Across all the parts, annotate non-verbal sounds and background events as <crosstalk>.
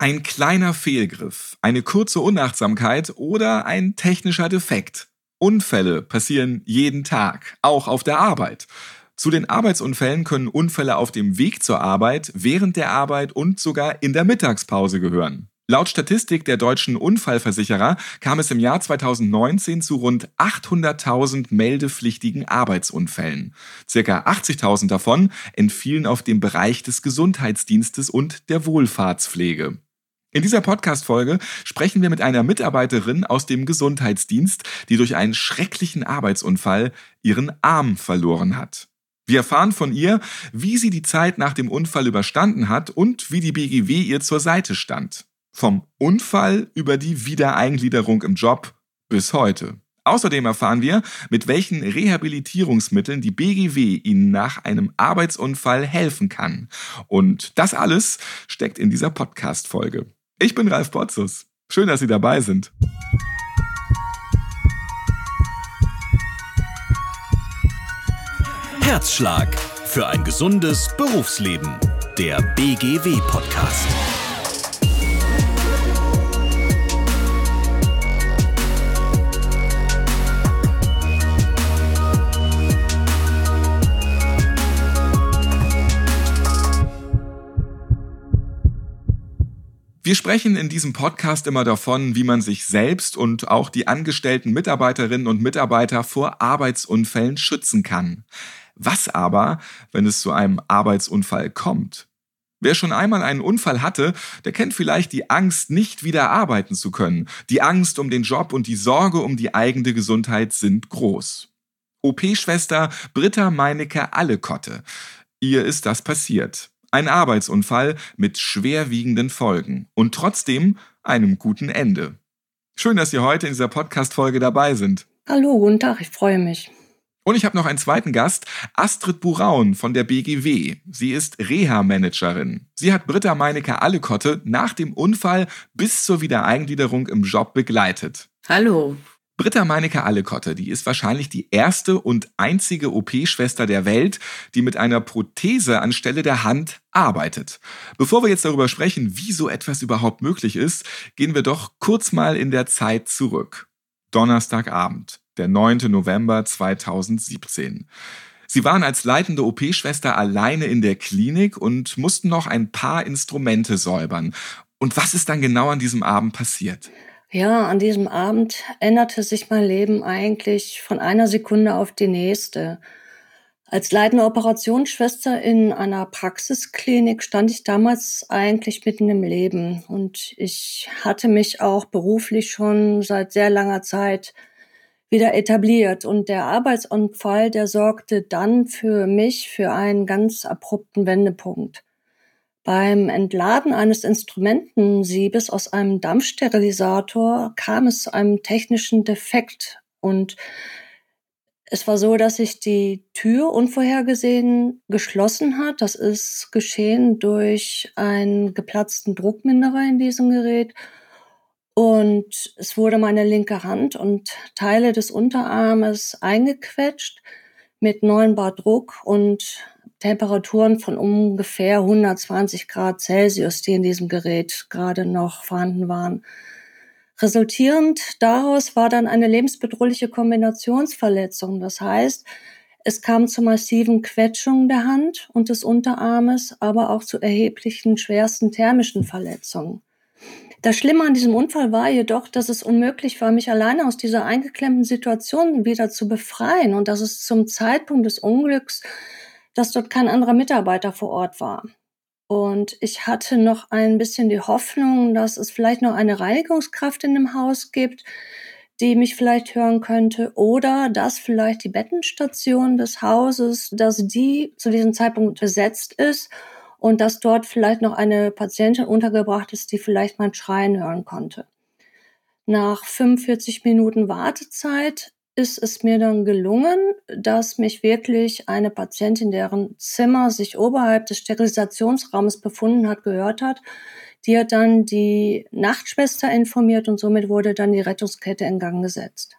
Ein kleiner Fehlgriff, eine kurze Unachtsamkeit oder ein technischer Defekt. Unfälle passieren jeden Tag, auch auf der Arbeit. Zu den Arbeitsunfällen können Unfälle auf dem Weg zur Arbeit, während der Arbeit und sogar in der Mittagspause gehören. Laut Statistik der deutschen Unfallversicherer kam es im Jahr 2019 zu rund 800.000 meldepflichtigen Arbeitsunfällen. Circa 80.000 davon entfielen auf dem Bereich des Gesundheitsdienstes und der Wohlfahrtspflege. In dieser Podcast-Folge sprechen wir mit einer Mitarbeiterin aus dem Gesundheitsdienst, die durch einen schrecklichen Arbeitsunfall ihren Arm verloren hat. Wir erfahren von ihr, wie sie die Zeit nach dem Unfall überstanden hat und wie die BGW ihr zur Seite stand. Vom Unfall über die Wiedereingliederung im Job bis heute. Außerdem erfahren wir, mit welchen Rehabilitierungsmitteln die BGW Ihnen nach einem Arbeitsunfall helfen kann. Und das alles steckt in dieser Podcast-Folge. Ich bin Ralf Potzus. Schön, dass Sie dabei sind. Herzschlag für ein gesundes Berufsleben. Der BGW-Podcast. Wir sprechen in diesem Podcast immer davon, wie man sich selbst und auch die angestellten Mitarbeiterinnen und Mitarbeiter vor Arbeitsunfällen schützen kann. Was aber, wenn es zu einem Arbeitsunfall kommt? Wer schon einmal einen Unfall hatte, der kennt vielleicht die Angst, nicht wieder arbeiten zu können. Die Angst um den Job und die Sorge um die eigene Gesundheit sind groß. OP-Schwester Britta Meinecke Allekotte. Ihr ist das passiert. Ein Arbeitsunfall mit schwerwiegenden Folgen und trotzdem einem guten Ende. Schön, dass Sie heute in dieser Podcast-Folge dabei sind. Hallo, guten Tag, ich freue mich. Und ich habe noch einen zweiten Gast, Astrid Buraun von der BGW. Sie ist Reha-Managerin. Sie hat Britta Meinecke Allekotte nach dem Unfall bis zur Wiedereingliederung im Job begleitet. Hallo. Britta Meinecke Allekotte, die ist wahrscheinlich die erste und einzige OP-Schwester der Welt, die mit einer Prothese anstelle der Hand arbeitet. Bevor wir jetzt darüber sprechen, wie so etwas überhaupt möglich ist, gehen wir doch kurz mal in der Zeit zurück. Donnerstagabend, der 9. November 2017. Sie waren als leitende OP-Schwester alleine in der Klinik und mussten noch ein paar Instrumente säubern. Und was ist dann genau an diesem Abend passiert? Ja, an diesem Abend änderte sich mein Leben eigentlich von einer Sekunde auf die nächste. Als leitende Operationsschwester in einer Praxisklinik stand ich damals eigentlich mitten im Leben und ich hatte mich auch beruflich schon seit sehr langer Zeit wieder etabliert und der Arbeitsunfall, der sorgte dann für mich für einen ganz abrupten Wendepunkt. Beim Entladen eines Instrumentensiebes aus einem Dampfsterilisator kam es zu einem technischen Defekt und es war so, dass sich die Tür unvorhergesehen geschlossen hat. Das ist geschehen durch einen geplatzten Druckminderer in diesem Gerät. Und es wurde meine linke Hand und Teile des Unterarmes eingequetscht mit 9 Bar Druck und Temperaturen von ungefähr 120 Grad Celsius, die in diesem Gerät gerade noch vorhanden waren. Resultierend daraus war dann eine lebensbedrohliche Kombinationsverletzung. Das heißt, es kam zu massiven Quetschungen der Hand und des Unterarmes, aber auch zu erheblichen schwersten thermischen Verletzungen. Das Schlimme an diesem Unfall war jedoch, dass es unmöglich war, mich alleine aus dieser eingeklemmten Situation wieder zu befreien und dass es zum Zeitpunkt des Unglücks dass dort kein anderer Mitarbeiter vor Ort war. Und ich hatte noch ein bisschen die Hoffnung, dass es vielleicht noch eine Reinigungskraft in dem Haus gibt, die mich vielleicht hören könnte oder dass vielleicht die Bettenstation des Hauses, dass die zu diesem Zeitpunkt besetzt ist und dass dort vielleicht noch eine Patientin untergebracht ist, die vielleicht mein Schreien hören konnte. Nach 45 Minuten Wartezeit ist es mir dann gelungen, dass mich wirklich eine Patientin, deren Zimmer sich oberhalb des Sterilisationsraumes befunden hat, gehört hat. Die hat dann die Nachtschwester informiert und somit wurde dann die Rettungskette in Gang gesetzt.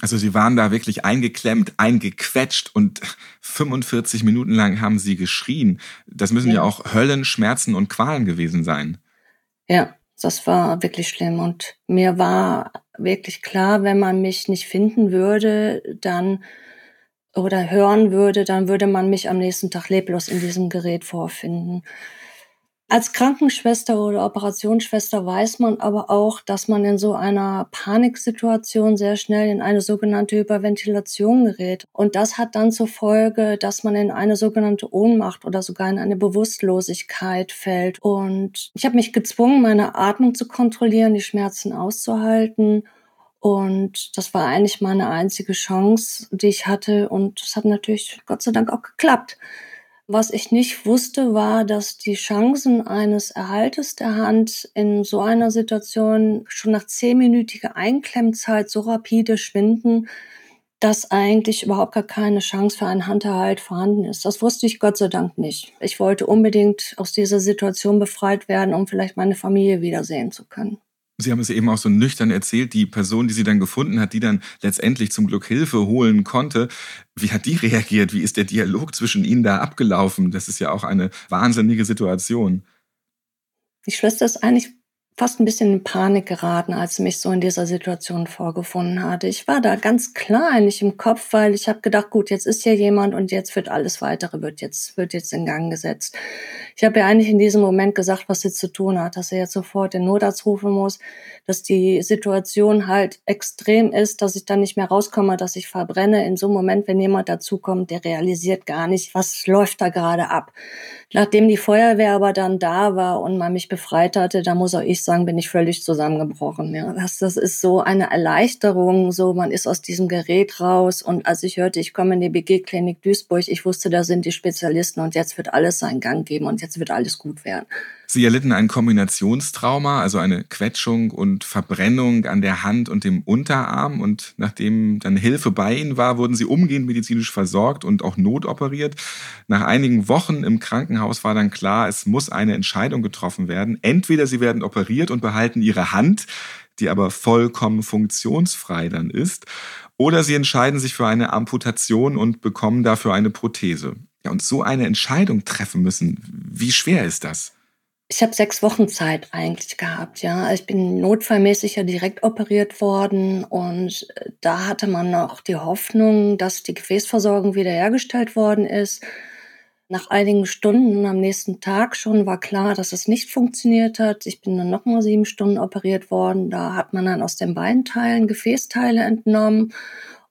Also Sie waren da wirklich eingeklemmt, eingequetscht und 45 Minuten lang haben Sie geschrien. Das müssen ja, ja auch Höllen, Schmerzen und Qualen gewesen sein. Ja, das war wirklich schlimm. Und mir war wirklich klar, wenn man mich nicht finden würde, dann oder hören würde, dann würde man mich am nächsten Tag leblos in diesem Gerät vorfinden. Als Krankenschwester oder Operationsschwester weiß man aber auch, dass man in so einer Paniksituation sehr schnell in eine sogenannte Hyperventilation gerät. Und das hat dann zur Folge, dass man in eine sogenannte Ohnmacht oder sogar in eine Bewusstlosigkeit fällt. Und ich habe mich gezwungen, meine Atmung zu kontrollieren, die Schmerzen auszuhalten. Und das war eigentlich meine einzige Chance, die ich hatte. Und es hat natürlich Gott sei Dank auch geklappt. Was ich nicht wusste, war, dass die Chancen eines Erhaltes der Hand in so einer Situation schon nach zehnminütiger Einklemmzeit so rapide schwinden, dass eigentlich überhaupt gar keine Chance für einen Handerhalt vorhanden ist. Das wusste ich Gott sei Dank nicht. Ich wollte unbedingt aus dieser Situation befreit werden, um vielleicht meine Familie wiedersehen zu können. Sie haben es eben auch so nüchtern erzählt, die Person, die Sie dann gefunden hat, die dann letztendlich zum Glück Hilfe holen konnte. Wie hat die <laughs> reagiert? Wie ist der Dialog zwischen Ihnen da abgelaufen? Das ist ja auch eine wahnsinnige Situation. Die Schwester ist eigentlich fast ein bisschen in Panik geraten, als sie mich so in dieser Situation vorgefunden hatte. Ich war da ganz klein, nicht im Kopf, weil ich habe gedacht, gut, jetzt ist hier jemand und jetzt wird alles weitere wird jetzt wird jetzt in Gang gesetzt. Ich habe ja eigentlich in diesem Moment gesagt, was sie zu tun hat, dass sie jetzt sofort den Notarzt rufen muss, dass die Situation halt extrem ist, dass ich dann nicht mehr rauskomme, dass ich verbrenne. In so einem Moment, wenn jemand dazukommt, der realisiert gar nicht, was läuft da gerade ab. Nachdem die Feuerwehr aber dann da war und man mich befreit hatte, da muss auch ich sagen, bin ich völlig zusammengebrochen. Ja, das, das ist so eine Erleichterung, so man ist aus diesem Gerät raus und als ich hörte, ich komme in die BG-Klinik Duisburg, ich wusste, da sind die Spezialisten und jetzt wird alles seinen Gang geben und jetzt wird alles gut werden. Sie erlitten ein Kombinationstrauma, also eine Quetschung und Verbrennung an der Hand und dem Unterarm. Und nachdem dann Hilfe bei Ihnen war, wurden Sie umgehend medizinisch versorgt und auch notoperiert. Nach einigen Wochen im Krankenhaus war dann klar, es muss eine Entscheidung getroffen werden. Entweder Sie werden operiert und behalten Ihre Hand, die aber vollkommen funktionsfrei dann ist, oder Sie entscheiden sich für eine Amputation und bekommen dafür eine Prothese. Ja, und so eine Entscheidung treffen müssen, wie schwer ist das? Ich habe sechs Wochen Zeit eigentlich gehabt, ja. Ich bin notfallmäßig ja direkt operiert worden und äh, da hatte man noch die Hoffnung, dass die Gefäßversorgung wiederhergestellt worden ist. Nach einigen Stunden am nächsten Tag schon war klar, dass es nicht funktioniert hat. Ich bin dann nochmal sieben Stunden operiert worden. Da hat man dann aus den Beinteilen Gefäßteile entnommen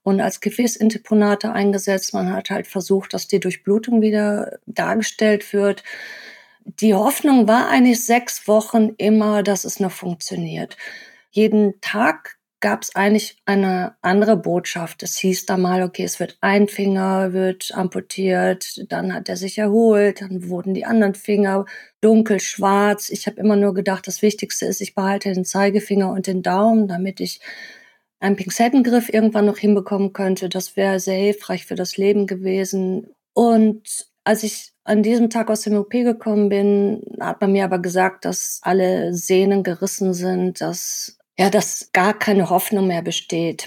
und als Gefäßinterponate eingesetzt. Man hat halt versucht, dass die Durchblutung wieder dargestellt wird die Hoffnung war eigentlich sechs Wochen immer, dass es noch funktioniert. Jeden Tag gab es eigentlich eine andere Botschaft. Es hieß da mal, okay, es wird ein Finger, wird amputiert, dann hat er sich erholt, dann wurden die anderen Finger dunkel, schwarz. Ich habe immer nur gedacht, das Wichtigste ist, ich behalte den Zeigefinger und den Daumen, damit ich einen Pinzettengriff irgendwann noch hinbekommen könnte. Das wäre sehr hilfreich für das Leben gewesen. Und als ich an diesem Tag aus dem OP gekommen bin, hat man mir aber gesagt, dass alle Sehnen gerissen sind, dass ja, dass gar keine Hoffnung mehr besteht.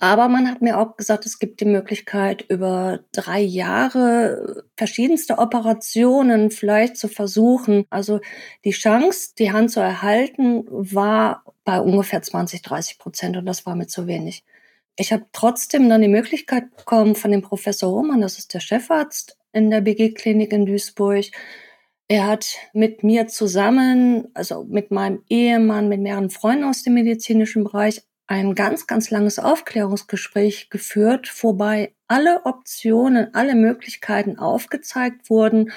Aber man hat mir auch gesagt, es gibt die Möglichkeit, über drei Jahre verschiedenste Operationen vielleicht zu versuchen. Also die Chance, die Hand zu erhalten, war bei ungefähr 20, 30 Prozent und das war mir zu wenig. Ich habe trotzdem dann die Möglichkeit bekommen von dem Professor Hohmann, das ist der Chefarzt, in der BG-Klinik in Duisburg. Er hat mit mir zusammen, also mit meinem Ehemann, mit mehreren Freunden aus dem medizinischen Bereich, ein ganz, ganz langes Aufklärungsgespräch geführt, wobei alle Optionen, alle Möglichkeiten aufgezeigt wurden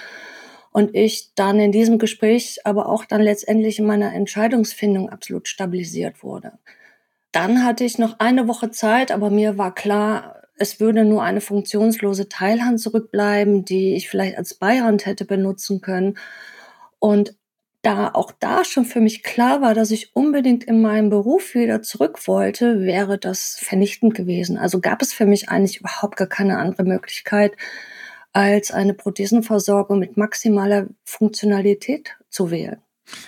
und ich dann in diesem Gespräch aber auch dann letztendlich in meiner Entscheidungsfindung absolut stabilisiert wurde. Dann hatte ich noch eine Woche Zeit, aber mir war klar, es würde nur eine funktionslose Teilhand zurückbleiben, die ich vielleicht als Beihand hätte benutzen können. Und da auch da schon für mich klar war, dass ich unbedingt in meinen Beruf wieder zurück wollte, wäre das vernichtend gewesen. Also gab es für mich eigentlich überhaupt gar keine andere Möglichkeit, als eine Prothesenversorgung mit maximaler Funktionalität zu wählen.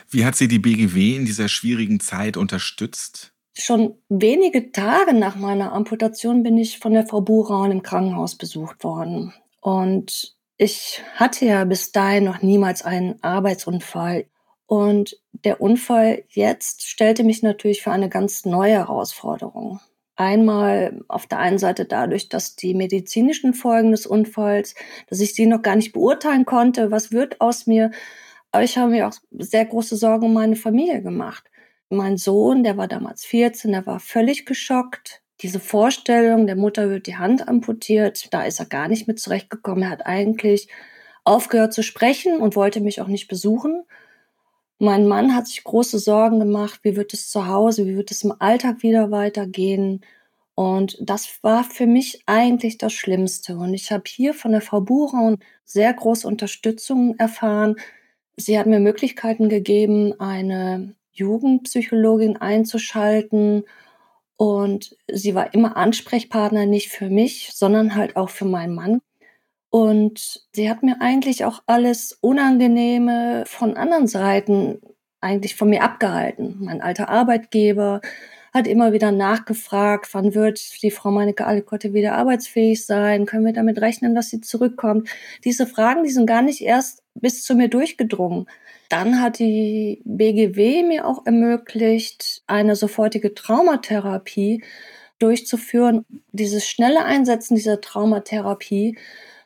Wie hat Sie die BGW in dieser schwierigen Zeit unterstützt? Schon wenige Tage nach meiner Amputation bin ich von der Frau Buraun im Krankenhaus besucht worden. Und ich hatte ja bis dahin noch niemals einen Arbeitsunfall. Und der Unfall jetzt stellte mich natürlich für eine ganz neue Herausforderung. Einmal auf der einen Seite dadurch, dass die medizinischen Folgen des Unfalls, dass ich sie noch gar nicht beurteilen konnte, was wird aus mir. Aber ich habe mir auch sehr große Sorgen um meine Familie gemacht. Mein Sohn, der war damals 14, der war völlig geschockt. Diese Vorstellung, der Mutter wird die Hand amputiert, da ist er gar nicht mit zurechtgekommen. Er hat eigentlich aufgehört zu sprechen und wollte mich auch nicht besuchen. Mein Mann hat sich große Sorgen gemacht, wie wird es zu Hause, wie wird es im Alltag wieder weitergehen. Und das war für mich eigentlich das Schlimmste. Und ich habe hier von der Frau Bucher sehr große Unterstützung erfahren. Sie hat mir Möglichkeiten gegeben, eine Jugendpsychologin einzuschalten. Und sie war immer Ansprechpartner nicht für mich, sondern halt auch für meinen Mann. Und sie hat mir eigentlich auch alles Unangenehme von anderen Seiten eigentlich von mir abgehalten. Mein alter Arbeitgeber hat immer wieder nachgefragt, wann wird die Frau Meinecke Alikotte wieder arbeitsfähig sein? Können wir damit rechnen, dass sie zurückkommt? Diese Fragen, die sind gar nicht erst bis zu mir durchgedrungen. Dann hat die BGW mir auch ermöglicht, eine sofortige Traumatherapie durchzuführen. Dieses schnelle Einsetzen dieser Traumatherapie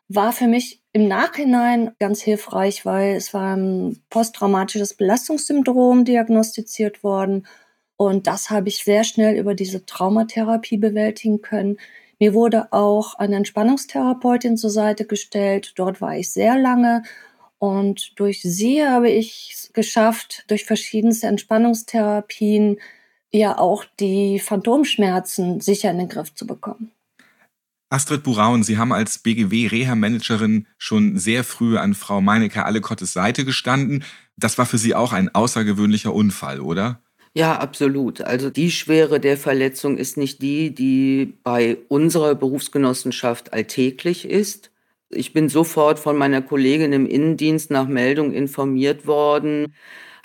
war für mich im Nachhinein ganz hilfreich, weil es war ein posttraumatisches Belastungssyndrom diagnostiziert worden. Und das habe ich sehr schnell über diese Traumatherapie bewältigen können. Mir wurde auch eine Entspannungstherapeutin zur Seite gestellt. Dort war ich sehr lange. Und durch sie habe ich es geschafft, durch verschiedenste Entspannungstherapien ja auch die Phantomschmerzen sicher in den Griff zu bekommen. Astrid Buraun, Sie haben als BGW-Reha-Managerin schon sehr früh an Frau Meinecke Allekottes Seite gestanden. Das war für Sie auch ein außergewöhnlicher Unfall, oder? Ja, absolut. Also die Schwere der Verletzung ist nicht die, die bei unserer Berufsgenossenschaft alltäglich ist. Ich bin sofort von meiner Kollegin im Innendienst nach Meldung informiert worden,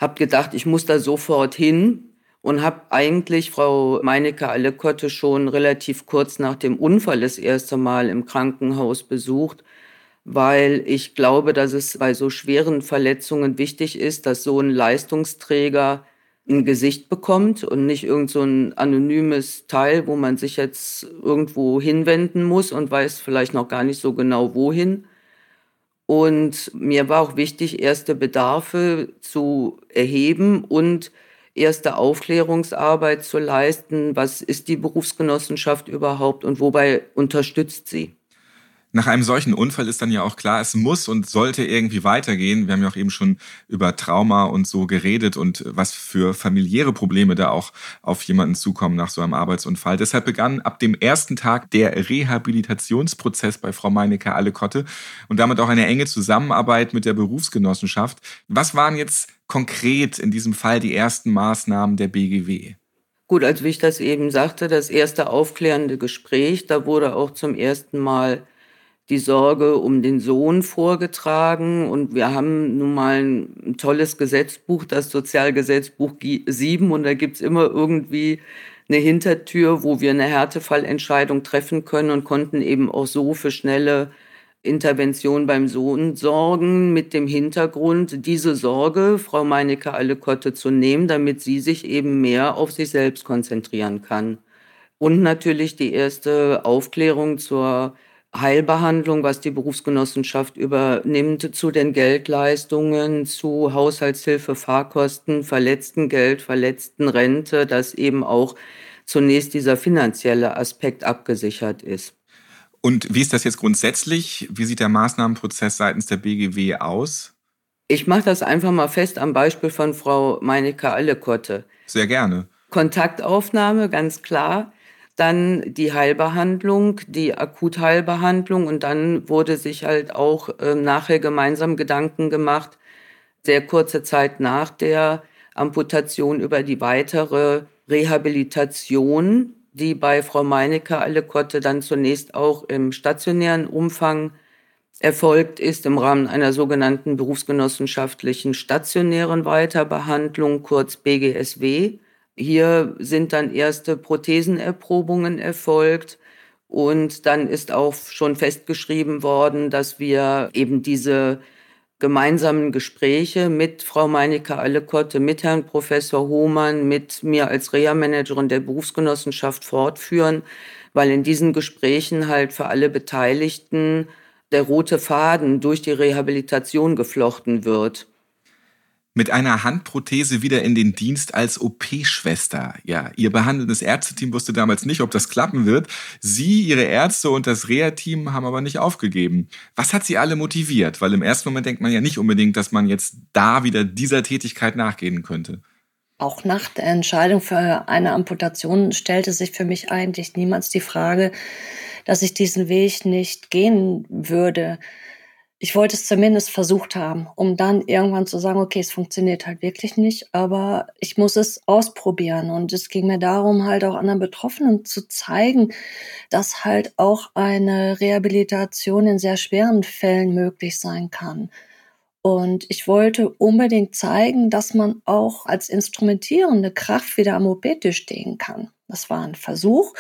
habe gedacht, ich muss da sofort hin, und habe eigentlich Frau Meinecke Allekotte schon relativ kurz nach dem Unfall das erste Mal im Krankenhaus besucht, weil ich glaube, dass es bei so schweren Verletzungen wichtig ist, dass so ein Leistungsträger ein Gesicht bekommt und nicht irgend so ein anonymes Teil, wo man sich jetzt irgendwo hinwenden muss und weiß vielleicht noch gar nicht so genau wohin. Und mir war auch wichtig, erste Bedarfe zu erheben und erste Aufklärungsarbeit zu leisten. Was ist die Berufsgenossenschaft überhaupt und wobei unterstützt sie? Nach einem solchen Unfall ist dann ja auch klar, es muss und sollte irgendwie weitergehen. Wir haben ja auch eben schon über Trauma und so geredet und was für familiäre Probleme da auch auf jemanden zukommen nach so einem Arbeitsunfall. Deshalb begann ab dem ersten Tag der Rehabilitationsprozess bei Frau Meinecke Allekotte und damit auch eine enge Zusammenarbeit mit der Berufsgenossenschaft. Was waren jetzt konkret in diesem Fall die ersten Maßnahmen der BGW? Gut, als wie ich das eben sagte, das erste aufklärende Gespräch, da wurde auch zum ersten Mal die Sorge um den Sohn vorgetragen. Und wir haben nun mal ein tolles Gesetzbuch, das Sozialgesetzbuch 7. Und da gibt's immer irgendwie eine Hintertür, wo wir eine Härtefallentscheidung treffen können und konnten eben auch so für schnelle Intervention beim Sohn sorgen, mit dem Hintergrund, diese Sorge, Frau Meinecke Allekotte zu nehmen, damit sie sich eben mehr auf sich selbst konzentrieren kann. Und natürlich die erste Aufklärung zur Heilbehandlung, was die Berufsgenossenschaft übernimmt, zu den Geldleistungen, zu Haushaltshilfe, Fahrkosten, Verletztengeld, Verletztenrente, dass eben auch zunächst dieser finanzielle Aspekt abgesichert ist. Und wie ist das jetzt grundsätzlich? Wie sieht der Maßnahmenprozess seitens der BGW aus? Ich mache das einfach mal fest am Beispiel von Frau Meinecke Allekotte. Sehr gerne. Kontaktaufnahme, ganz klar dann die Heilbehandlung, die Akutheilbehandlung und dann wurde sich halt auch äh, nachher gemeinsam Gedanken gemacht, sehr kurze Zeit nach der Amputation über die weitere Rehabilitation, die bei Frau Meinecke Allekotte dann zunächst auch im stationären Umfang erfolgt ist im Rahmen einer sogenannten berufsgenossenschaftlichen stationären Weiterbehandlung, kurz BGSW. Hier sind dann erste Prothesenerprobungen erfolgt. Und dann ist auch schon festgeschrieben worden, dass wir eben diese gemeinsamen Gespräche mit Frau Meinecke Allekotte, mit Herrn Professor Hohmann, mit mir als Reha-Managerin der Berufsgenossenschaft fortführen, weil in diesen Gesprächen halt für alle Beteiligten der rote Faden durch die Rehabilitation geflochten wird mit einer Handprothese wieder in den Dienst als OP-Schwester. Ja, ihr behandelndes Ärzteteam wusste damals nicht, ob das klappen wird. Sie, ihre Ärzte und das Reha-Team haben aber nicht aufgegeben. Was hat sie alle motiviert? Weil im ersten Moment denkt man ja nicht unbedingt, dass man jetzt da wieder dieser Tätigkeit nachgehen könnte. Auch nach der Entscheidung für eine Amputation stellte sich für mich eigentlich niemals die Frage, dass ich diesen Weg nicht gehen würde ich wollte es zumindest versucht haben, um dann irgendwann zu sagen, okay, es funktioniert halt wirklich nicht, aber ich muss es ausprobieren. Und es ging mir darum, halt auch anderen Betroffenen zu zeigen, dass halt auch eine Rehabilitation in sehr schweren Fällen möglich sein kann. Und ich wollte unbedingt zeigen, dass man auch als instrumentierende Kraft wieder am op stehen kann. Das war ein Versuch.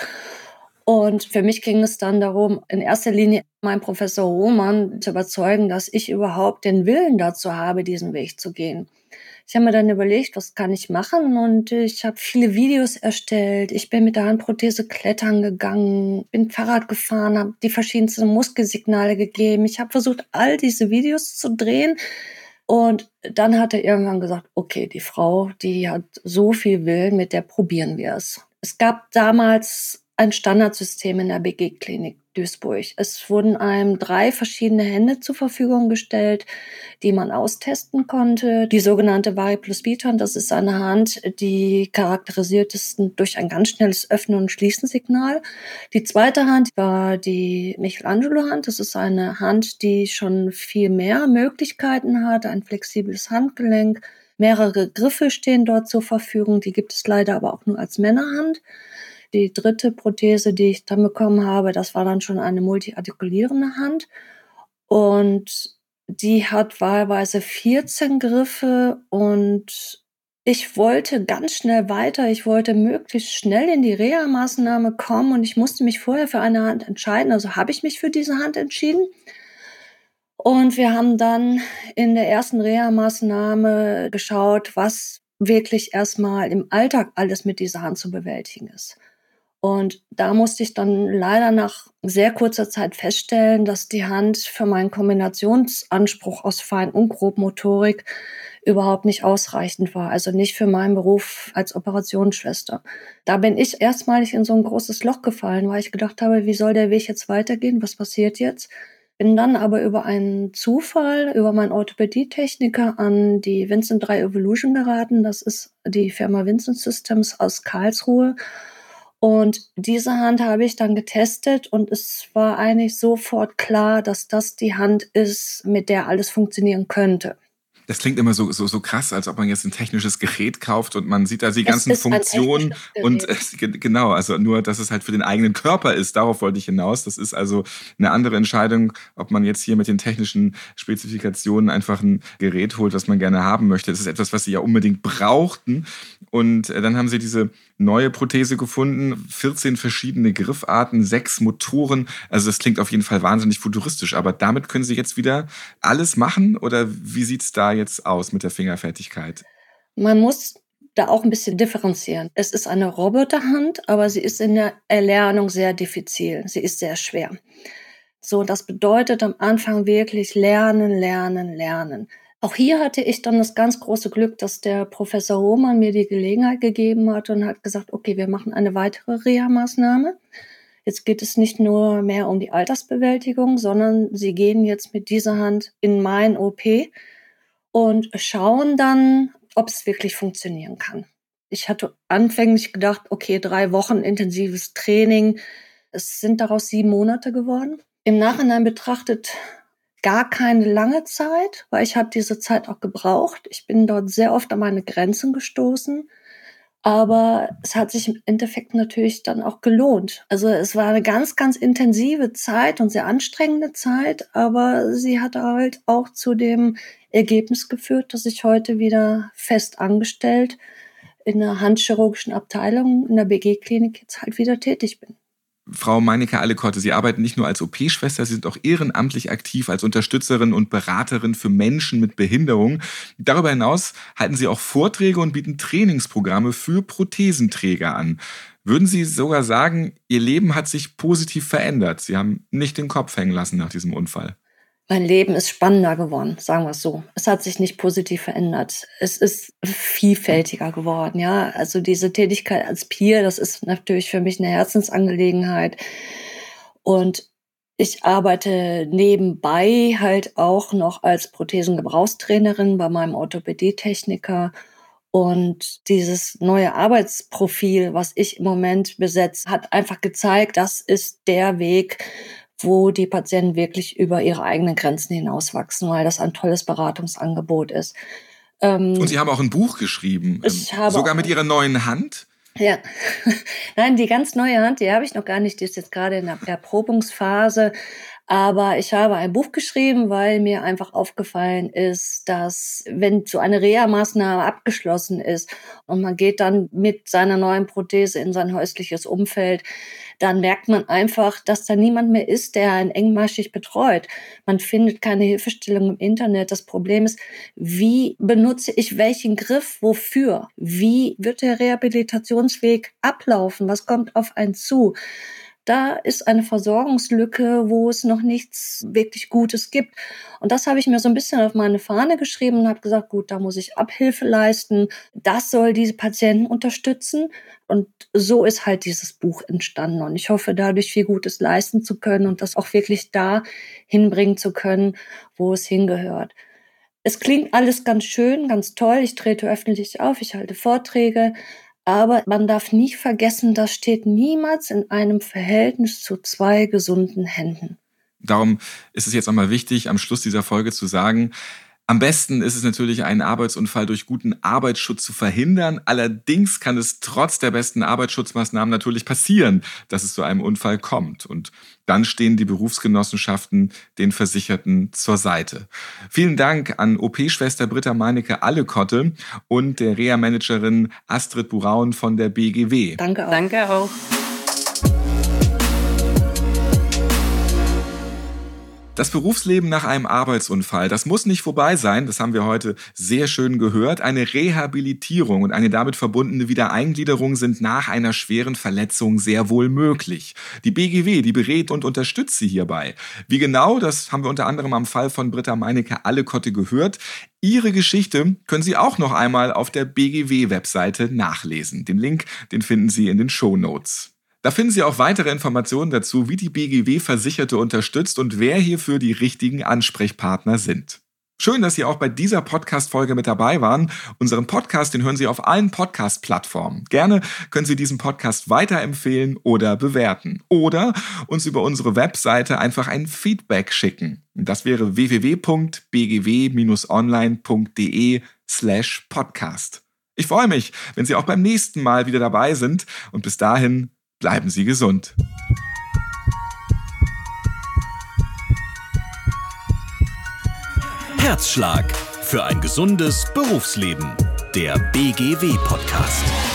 Und für mich ging es dann darum, in erster Linie meinen Professor Roman zu überzeugen, dass ich überhaupt den Willen dazu habe, diesen Weg zu gehen. Ich habe mir dann überlegt, was kann ich machen und ich habe viele Videos erstellt. Ich bin mit der Handprothese klettern gegangen, bin Fahrrad gefahren, habe die verschiedensten Muskelsignale gegeben. Ich habe versucht, all diese Videos zu drehen. Und dann hat er irgendwann gesagt, okay, die Frau, die hat so viel Willen, mit der probieren wir es. Es gab damals ein Standardsystem in der BG-Klinik Duisburg. Es wurden einem drei verschiedene Hände zur Verfügung gestellt, die man austesten konnte. Die sogenannte Vari plus Biton, das ist eine Hand, die charakterisiert ist durch ein ganz schnelles Öffnen- und Schließen-Signal. Die zweite Hand war die Michelangelo-Hand. Das ist eine Hand, die schon viel mehr Möglichkeiten hat, ein flexibles Handgelenk. Mehrere Griffe stehen dort zur Verfügung. Die gibt es leider aber auch nur als Männerhand. Die dritte Prothese, die ich dann bekommen habe, das war dann schon eine multiartikulierende Hand. Und die hat wahlweise 14 Griffe und ich wollte ganz schnell weiter. Ich wollte möglichst schnell in die Reha-Maßnahme kommen und ich musste mich vorher für eine Hand entscheiden. Also habe ich mich für diese Hand entschieden. Und wir haben dann in der ersten Reha-Maßnahme geschaut, was wirklich erstmal im Alltag alles mit dieser Hand zu bewältigen ist. Und da musste ich dann leider nach sehr kurzer Zeit feststellen, dass die Hand für meinen Kombinationsanspruch aus Fein- und Grobmotorik überhaupt nicht ausreichend war. Also nicht für meinen Beruf als Operationsschwester. Da bin ich erstmalig in so ein großes Loch gefallen, weil ich gedacht habe, wie soll der Weg jetzt weitergehen? Was passiert jetzt? Bin dann aber über einen Zufall, über meinen Orthopädietechniker an die Vincent 3 Evolution geraten. Das ist die Firma Vincent Systems aus Karlsruhe. Und diese Hand habe ich dann getestet und es war eigentlich sofort klar, dass das die Hand ist, mit der alles funktionieren könnte. Das klingt immer so, so, so krass, als ob man jetzt ein technisches Gerät kauft und man sieht da die ganzen Funktionen und äh, genau, also nur, dass es halt für den eigenen Körper ist, darauf wollte ich hinaus. Das ist also eine andere Entscheidung, ob man jetzt hier mit den technischen Spezifikationen einfach ein Gerät holt, was man gerne haben möchte. Das ist etwas, was sie ja unbedingt brauchten. Und äh, dann haben sie diese neue Prothese gefunden, 14 verschiedene Griffarten, sechs Motoren. Also das klingt auf jeden Fall wahnsinnig futuristisch. Aber damit können Sie jetzt wieder alles machen oder wie sieht es da jetzt aus mit der Fingerfertigkeit? Man muss da auch ein bisschen differenzieren. Es ist eine Roboterhand, aber sie ist in der Erlernung sehr diffizil. Sie ist sehr schwer. So, das bedeutet am Anfang wirklich lernen, lernen, lernen. Auch hier hatte ich dann das ganz große Glück, dass der Professor Hohmann mir die Gelegenheit gegeben hat und hat gesagt, okay, wir machen eine weitere Reha-Maßnahme. Jetzt geht es nicht nur mehr um die Altersbewältigung, sondern Sie gehen jetzt mit dieser Hand in mein OP und schauen dann, ob es wirklich funktionieren kann. Ich hatte anfänglich gedacht, okay, drei Wochen intensives Training. Es sind daraus sieben Monate geworden. Im Nachhinein betrachtet gar keine lange Zeit, weil ich habe diese Zeit auch gebraucht. Ich bin dort sehr oft an meine Grenzen gestoßen. Aber es hat sich im Endeffekt natürlich dann auch gelohnt. Also es war eine ganz, ganz intensive Zeit und sehr anstrengende Zeit, aber sie hat halt auch zu dem Ergebnis geführt, dass ich heute wieder fest angestellt in der handchirurgischen Abteilung in der BG-Klinik jetzt halt wieder tätig bin. Frau Meinecke Allekotte, Sie arbeiten nicht nur als OP-Schwester, Sie sind auch ehrenamtlich aktiv als Unterstützerin und Beraterin für Menschen mit Behinderung. Darüber hinaus halten Sie auch Vorträge und bieten Trainingsprogramme für Prothesenträger an. Würden Sie sogar sagen, Ihr Leben hat sich positiv verändert? Sie haben nicht den Kopf hängen lassen nach diesem Unfall. Mein Leben ist spannender geworden, sagen wir es so. Es hat sich nicht positiv verändert. Es ist vielfältiger geworden, ja. Also diese Tätigkeit als Peer, das ist natürlich für mich eine Herzensangelegenheit. Und ich arbeite nebenbei halt auch noch als Prothesengebrauchstrainerin bei meinem Orthopädietechniker und dieses neue Arbeitsprofil, was ich im Moment besetze, hat einfach gezeigt, das ist der Weg, wo die Patienten wirklich über ihre eigenen Grenzen hinauswachsen, weil das ein tolles Beratungsangebot ist. Ähm, und Sie haben auch ein Buch geschrieben, ich ähm, habe sogar mit Ihrer neuen Hand. Ja, <laughs> nein, die ganz neue Hand, die habe ich noch gar nicht, die ist jetzt gerade in der Erprobungsphase. Aber ich habe ein Buch geschrieben, weil mir einfach aufgefallen ist, dass wenn so eine Reha-Maßnahme abgeschlossen ist und man geht dann mit seiner neuen Prothese in sein häusliches Umfeld, dann merkt man einfach, dass da niemand mehr ist, der einen engmaschig betreut. Man findet keine Hilfestellung im Internet. Das Problem ist, wie benutze ich welchen Griff wofür? Wie wird der Rehabilitationsweg ablaufen? Was kommt auf einen zu? Da ist eine Versorgungslücke, wo es noch nichts wirklich Gutes gibt. Und das habe ich mir so ein bisschen auf meine Fahne geschrieben und habe gesagt, gut, da muss ich Abhilfe leisten. Das soll diese Patienten unterstützen. Und so ist halt dieses Buch entstanden. Und ich hoffe, dadurch viel Gutes leisten zu können und das auch wirklich da hinbringen zu können, wo es hingehört. Es klingt alles ganz schön, ganz toll. Ich trete öffentlich auf, ich halte Vorträge, aber man darf nie vergessen, das steht niemals in einem Verhältnis zu zwei gesunden Händen. Darum ist es jetzt einmal wichtig, am Schluss dieser Folge zu sagen, am besten ist es natürlich, einen Arbeitsunfall durch guten Arbeitsschutz zu verhindern. Allerdings kann es trotz der besten Arbeitsschutzmaßnahmen natürlich passieren, dass es zu einem Unfall kommt. Und dann stehen die Berufsgenossenschaften den Versicherten zur Seite. Vielen Dank an OP-Schwester Britta Meinecke Allekotte und der Reha-Managerin Astrid Buraun von der BGW. Danke auch. Danke auch. Das Berufsleben nach einem Arbeitsunfall, das muss nicht vorbei sein, das haben wir heute sehr schön gehört. Eine Rehabilitierung und eine damit verbundene Wiedereingliederung sind nach einer schweren Verletzung sehr wohl möglich. Die BGW, die berät und unterstützt Sie hierbei. Wie genau, das haben wir unter anderem am Fall von Britta Meinecke Allekotte gehört. Ihre Geschichte können Sie auch noch einmal auf der BGW-Webseite nachlesen. Den Link, den finden Sie in den Show Notes. Da finden Sie auch weitere Informationen dazu, wie die BGW Versicherte unterstützt und wer hierfür die richtigen Ansprechpartner sind. Schön, dass Sie auch bei dieser Podcast-Folge mit dabei waren. Unseren Podcast, den hören Sie auf allen Podcast-Plattformen. Gerne können Sie diesen Podcast weiterempfehlen oder bewerten. Oder uns über unsere Webseite einfach ein Feedback schicken. Das wäre www.bgw-online.de slash podcast. Ich freue mich, wenn Sie auch beim nächsten Mal wieder dabei sind und bis dahin Bleiben Sie gesund. Herzschlag für ein gesundes Berufsleben. Der BGW-Podcast.